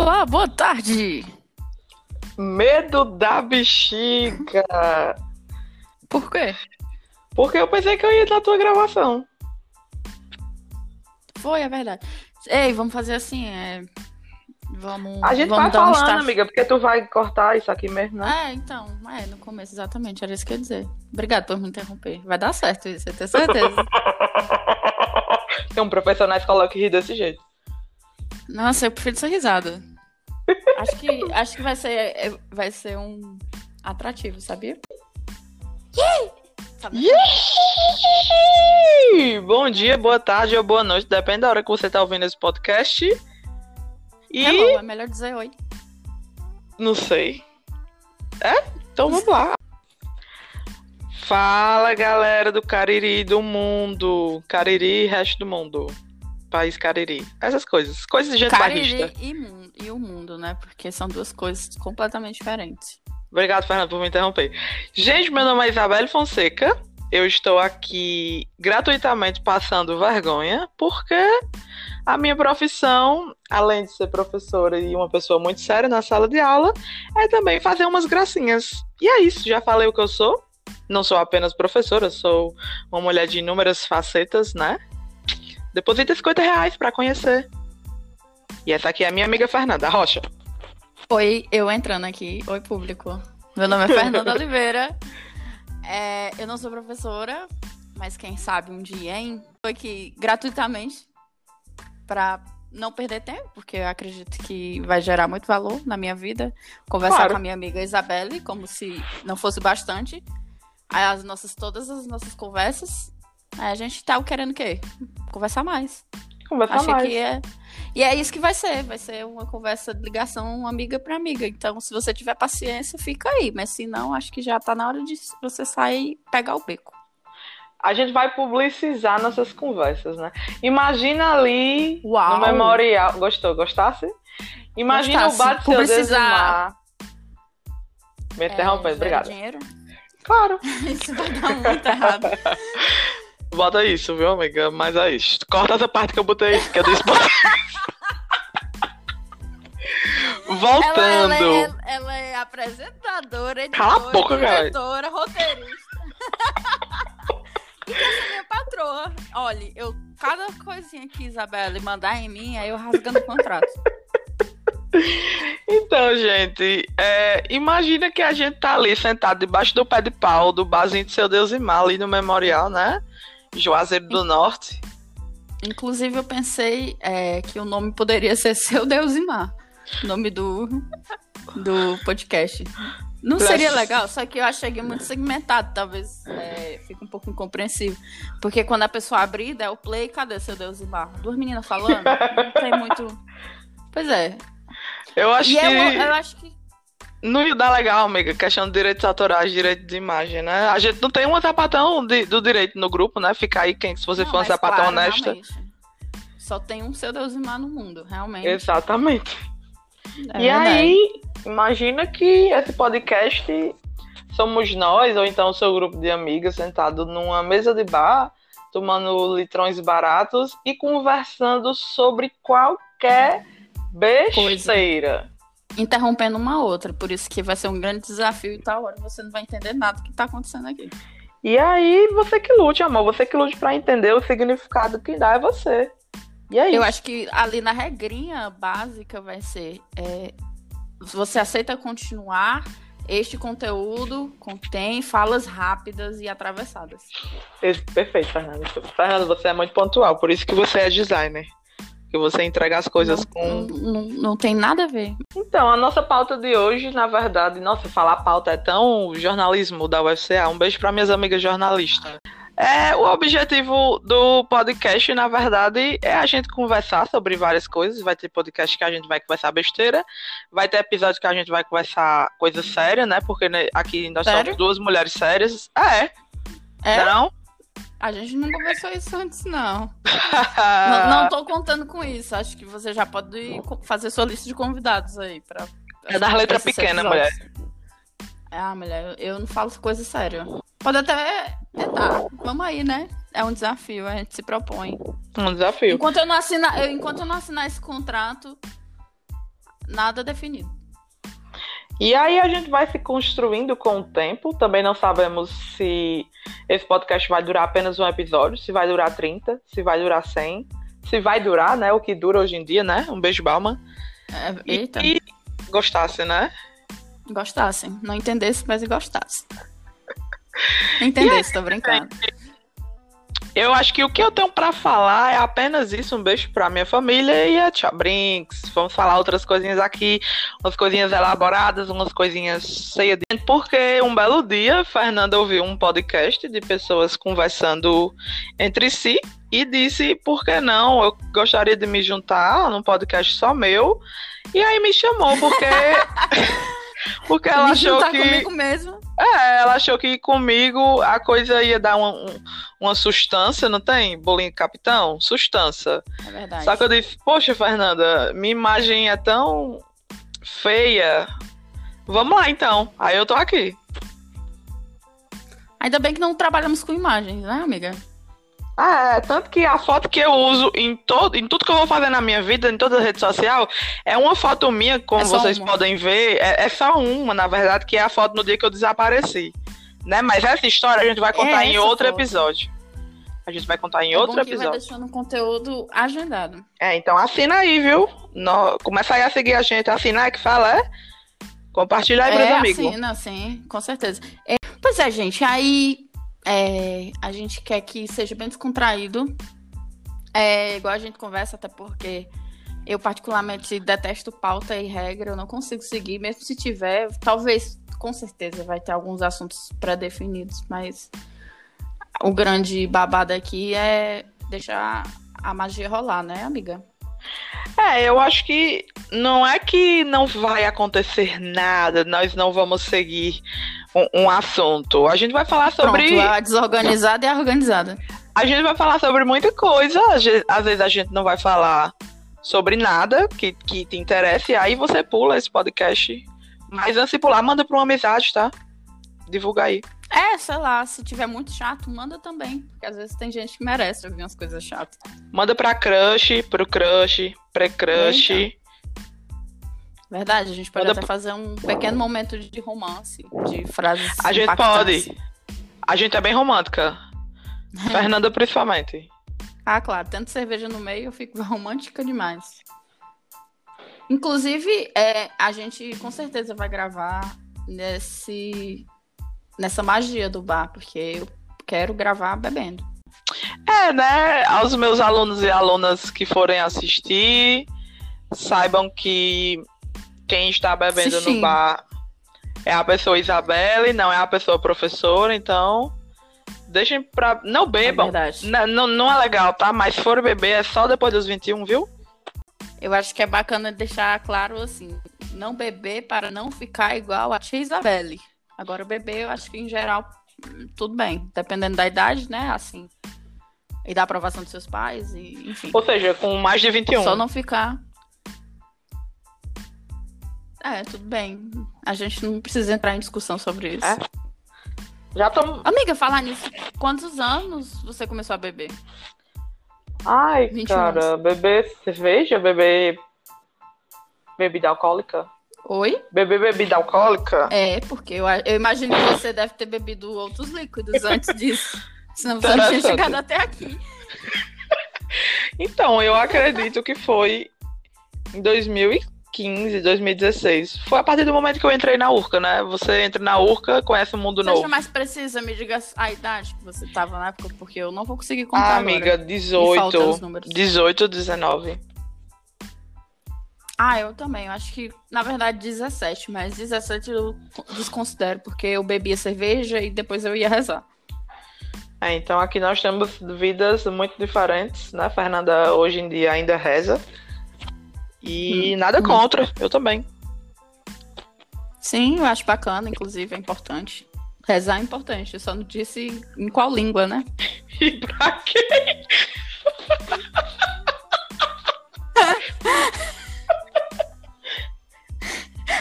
Olá, boa tarde. Medo da bexiga. Por quê? Porque eu pensei que eu ia na tua gravação. Foi, é verdade. Ei, vamos fazer assim, é... Vamos, A gente vamos vai um falando, amiga, porque tu vai cortar isso aqui mesmo, né? É, então, é, no começo, exatamente, era isso que eu ia dizer. Obrigado por me interromper. Vai dar certo isso, eu tenho certeza. Tem um professor na escola que ri desse jeito. Nossa, eu prefiro ser risada. Acho que, acho que vai ser, é, vai ser um atrativo, sabia? Ih, Bom dia, boa tarde ou boa noite, depende da hora que você tá ouvindo esse podcast. E Hello, é melhor dizer oi. não sei. É? Então vamos lá. Fala, galera do Cariri do mundo. Cariri, resto do mundo. País Cariri. Essas coisas. Coisas de gente barrista. Cariri e, mun- e o mundo, né? Porque são duas coisas completamente diferentes. Obrigado, Fernando, por me interromper. Gente, meu nome é Isabelle Fonseca. Eu estou aqui gratuitamente passando vergonha, porque a minha profissão, além de ser professora e uma pessoa muito séria na sala de aula, é também fazer umas gracinhas. E é isso, já falei o que eu sou. Não sou apenas professora, sou uma mulher de inúmeras facetas, né? Deposita 50 reais pra conhecer. E essa aqui é a minha amiga Fernanda Rocha. Oi, eu entrando aqui. Oi, público. Meu nome é Fernanda Oliveira. É, eu não sou professora, mas quem sabe um dia, hein? Estou aqui gratuitamente para não perder tempo, porque eu acredito que vai gerar muito valor na minha vida. Conversar Claro. com a minha amiga Isabelle, como se não fosse bastante. As nossas, todas as nossas conversas. A gente tá querendo o quê? Conversar mais. Conversar Achei mais. que é. E é isso que vai ser. Vai ser uma conversa de ligação amiga para amiga. Então, se você tiver paciência, fica aí. Mas se não, acho que já tá na hora de você sair e pegar o beco. a gente vai publicizar nossas conversas, né? Imagina ali Uau! no memorial. Gostou? Gostasse? Imagina Gostasse. o bate seu Publicizar. Desimar. Me interrompendo, É, obrigada. Dinheiro. Claro. Isso vai dar muito errado. Bota isso, viu, amiga? Mas é isso. Corta essa parte que eu botei, que eu disse. Voltando. Ela, ela é, ela é apresentadora, editora, Cala a boca, cara. diretora, roteirista. e quer ser minha patroa. Olha, eu, cada coisinha que Isabelle mandar em mim, aí eu rasgando o contrato. Então, gente, é, imagina que a gente tá ali sentado debaixo do pé de pau do barzinho de seu Deus e Mar, ali no memorial, né? Juazeiro do Norte. Inclusive, eu pensei é, que o nome poderia ser Seu Deus e Mar. Nome do, do podcast. Não Pra- seria legal, só que eu achei que é muito segmentado, talvez é, fique um pouco incompreensível. Porque quando a pessoa abrir, der o play, cadê Seu Deus e Mar? Duas meninas falando, não tem muito... Pois é. Eu acho E que. eu, eu acho que... Não ia dar legal, amiga, questão de direitos autorais, direito de imagem, né? A gente não tem um sapatão de- do direito no grupo, né? Fica aí quem, se você Não, for um sapatão claro, honesta. realmente. Só tem um Seu Deus e Mar no mundo, realmente. Exatamente. É e verdade. aí, imagina que esse podcast somos nós, ou então o seu grupo de amigas, sentado numa mesa de bar, tomando litrões baratos e conversando sobre qualquer besteira. interrompendo uma outra. Por isso que vai ser um grande desafio e tal hora você não vai entender nada do que tá acontecendo aqui. E aí, você que lute, amor. Você que lute pra entender o significado que dá é você. E é Eu acho que ali na regrinha básica vai ser: é, você aceita continuar. Este conteúdo contém falas rápidas e atravessadas. Perfeito, Fernando. Fernando, você é muito pontual, por isso que você é designer. Que você entrega as coisas não, com. não, não- não tem nada a ver. Então, a nossa pauta de hoje, na verdade, nossa, falar pauta é tão jornalismo da UFCA. Um beijo para minhas amigas jornalistas. É, o objetivo do podcast, na verdade, é a gente conversar sobre várias coisas. Vai ter podcast que a gente vai conversar besteira, vai ter episódio que a gente vai conversar coisa séria, né? Porque né, aqui nós Sério? somos duas mulheres sérias. Ah, é? É? Não? A gente não conversou isso antes, não. Não. Não tô contando com isso. Acho que você já pode fazer sua lista de convidados aí. Pra, É das letras pequenas, episódios. Ah, mulher, eu não falo coisa séria. Pode até. Tá. Vamos aí, né? É um desafio, a gente se propõe. Um desafio. Enquanto eu não assinar, eu, enquanto eu não assinar esse contrato, nada definido. E aí a gente vai se construindo com o tempo. Também não sabemos se esse podcast vai durar apenas um episódio, se vai durar 30, se vai durar 100, se vai durar, né? O que dura hoje em dia, né? Um beijo, Balma. É, eita. E, e gostasse, né? Gostassem. Não entendesse, mas gostasse. Entendesse, tô brincando. Eu acho que o que eu tenho para falar é apenas isso. Um beijo pra minha família e a Tia Brinks. Vamos falar outras coisinhas aqui, umas coisinhas elaboradas, umas coisinhas cheias de. Porque um belo dia, Fernanda ouviu um podcast de pessoas conversando entre si e disse: por que não? Eu gostaria de me juntar num podcast só meu. E aí me chamou, porque. porque ela Me achou que. comigo mesmo. É, ela achou que comigo a coisa ia dar uma, um- uma sustância, não tem? Bolinho capitão? Sustância. É verdade. Só que eu disse, poxa, Fernanda, minha imagem é tão feia. Vamos lá então. Aí eu tô aqui. Ainda bem que não trabalhamos com imagens, né, amiga? Ah, é, tanto que a foto que eu uso em, todo, em tudo que eu vou fazer na minha vida, em toda rede social, é uma foto minha, como É vocês uma. podem ver. É, é só uma, na verdade, que é a foto no dia que eu desapareci. Né? Mas essa história a gente vai contar em essa outro foto. episódio. A gente vai contar em é outro bom que vai episódio. deixando um conteúdo agendado. É, então assina aí, viu? No, começa aí a seguir a gente. Assinar é que fala, é? Compartilha aí, é, meus amigos. assim, não, sim, com certeza. É, pois é, gente, aí é, a gente quer que seja bem descontraído. É, igual a gente conversa, até porque eu particularmente detesto pauta e regra, eu não consigo seguir, mesmo se tiver, talvez, com certeza, vai ter alguns assuntos pré-definidos, mas o grande babado aqui é deixar a magia rolar, né, amiga? É, eu acho que não é que não vai acontecer nada, nós não vamos seguir um, um assunto. A gente vai falar sobre. Pronto, a desorganizada e a organizada. A gente vai falar sobre muita coisa. Às ve- às vezes a gente não vai falar sobre nada que, que te interesse, e aí você pula esse podcast. Mas antes de pular, manda pra uma amizade, tá? Divulga aí. É, sei lá, se tiver muito chato, manda também. Porque às vezes tem gente que merece ouvir umas coisas chatas. Manda pra crush, pro crush, pré-crush. Verdade, a gente pode Manda até fazer um pequeno momento de romance, de frases. A gente pode. A gente é bem romântica. Fernanda, principalmente. Ah, claro, tendo cerveja no meio, eu fico romântica demais. Inclusive, é, a gente com certeza vai gravar nesse, nessa magia do bar, porque eu quero gravar bebendo. É, né? Aos meus alunos e alunas que forem assistir, saibam que quem está bebendo Assistindo. no bar é a pessoa Isabelle, não é a pessoa professora, então deixem pra. Não É bebam. verdade. N- não, não é legal, tá? Mas se for beber é só depois dos 21, viu? Eu acho que é bacana deixar claro assim, não beber para não ficar igual a tia Isabelle. Agora beber, eu acho que em geral tudo bem, dependendo da idade, né? Assim. E da aprovação dos seus pais, e enfim. Ou seja, com mais de 21. Só não ficar. É, tudo bem. A gente não precisa entrar em discussão sobre isso. É? Já estamos. Amiga, falar nisso, quantos anos você começou a beber? Ai, 21 cara, beber cerveja, beber bebida alcoólica. Oi? Beber bebida alcoólica? É, porque eu, eu imagino que você deve ter bebido outros líquidos antes disso. Senão você não tinha chegado até aqui. Então, eu acredito que foi em 2015, 2016. Foi a partir do momento que eu entrei na Urca, né? Você entra na Urca, conhece o mundo Seja novo. mais precisa, me diga a idade que você tava na época, porque eu não vou conseguir Ah, contar amiga, agora. Me faltam os 18, números. 18, 19. Ah, eu também. Eu acho que, na verdade, 17, mas 17 eu desconsidero, porque eu bebia cerveja e depois eu ia rezar. É, então aqui nós temos vidas muito diferentes, né? Fernanda hoje em dia ainda reza. E Hum, nada hum. contra, eu também. Sim, eu acho bacana, inclusive, é importante. Rezar é importante, eu só não disse em qual língua, né? E pra quê?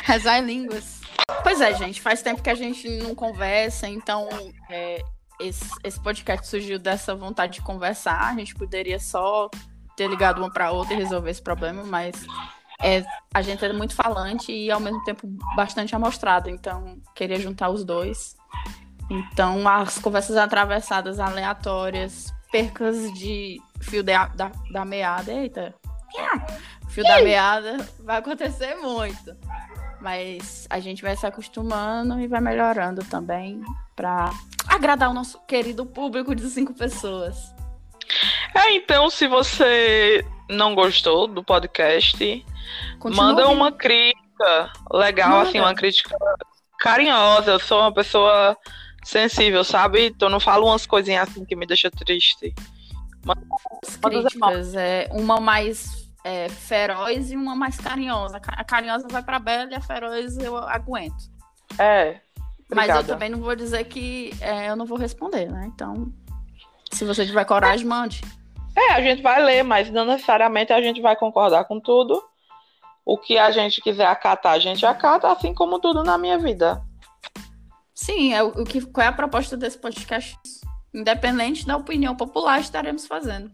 Rezar em línguas. Pois é, gente, faz tempo que a gente não conversa, então é, esse, esse podcast surgiu dessa vontade de conversar. A gente poderia só ter ligado uma pra outra e resolver esse problema, mas é, a gente é muito falante e ao mesmo tempo bastante amostrado, então queria juntar os dois. Então, as conversas atravessadas, aleatórias, percas de fio de, da, da meada, eita, fio da meada vai acontecer muito. Mas a gente vai se acostumando e vai melhorando também para agradar o nosso querido público de cinco pessoas. É, então, se você não gostou do podcast, Continua manda ouvindo. uma crítica legal, manda. assim, uma crítica carinhosa. Eu sou uma pessoa sensível, sabe? Então não falo umas coisinhas assim que me deixa triste. Manda, críticas, é uma mais é, feroz e uma mais carinhosa. A carinhosa vai pra Bela e a feroz eu aguento. É. Mas eu também não vou dizer que é, eu não vou responder, né? Então, se você tiver coragem, mande. É, a gente vai ler, mas não necessariamente a gente vai concordar com tudo. O que a gente quiser acatar, a gente acata, assim como tudo na minha vida. Sim, é o, que, qual é a proposta desse podcast? Independente da opinião popular, estaremos fazendo.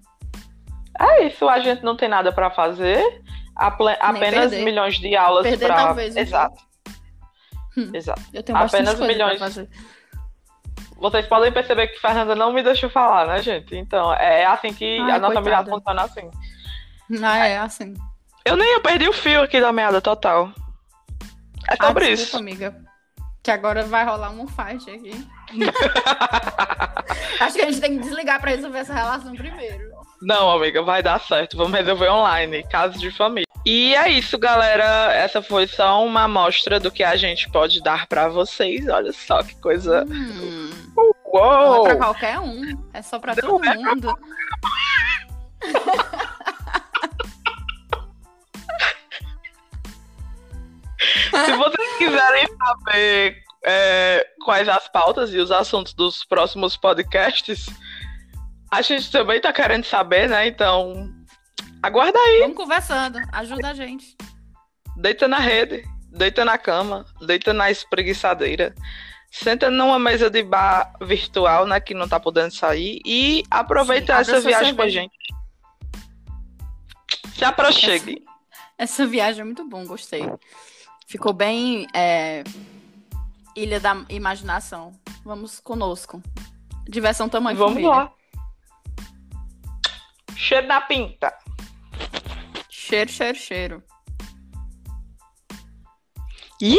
É isso, a gente não tem nada para fazer, apenas perder. milhões de aulas para. Exato. Hum, Exato. Eu tenho apenas milhões. fazer. Vocês podem perceber que Fernanda não me deixou falar, né, gente? Então, é assim que Ai, a nossa meada funciona assim. Ah, é assim. Eu nem eu perdi o fio aqui da meada total. É sobre ah, desculpa, isso. amiga. Que agora vai rolar um fight aqui. Acho que a gente tem que desligar pra resolver essa relação primeiro. Não, amiga, vai dar certo. Vamos resolver online, caso de família. E é isso, galera. Essa foi só uma amostra do que a gente pode dar para vocês. Olha só que coisa. Hum. Uou. Não é pra qualquer um. É só pra Não todo é mundo. Se vocês quiserem saber é, quais as pautas e os assuntos dos próximos podcasts, a gente também tá querendo saber, né? Então, aguarda aí. Vamos conversando, ajuda a gente. Deita na rede, deita na cama, deita na espreguiçadeira. Senta numa mesa de bar virtual, né? Que não tá podendo sair. E aproveita Sim, essa viagem com a gente. Se aproxime. Essa, essa, viagem é muito bom, gostei. Ficou bem é, Ilha da Imaginação. Vamos conosco. Diversão tamanho Vamos família. lá. Cheiro na pinta. Cheiro, cheiro, cheiro. Ih!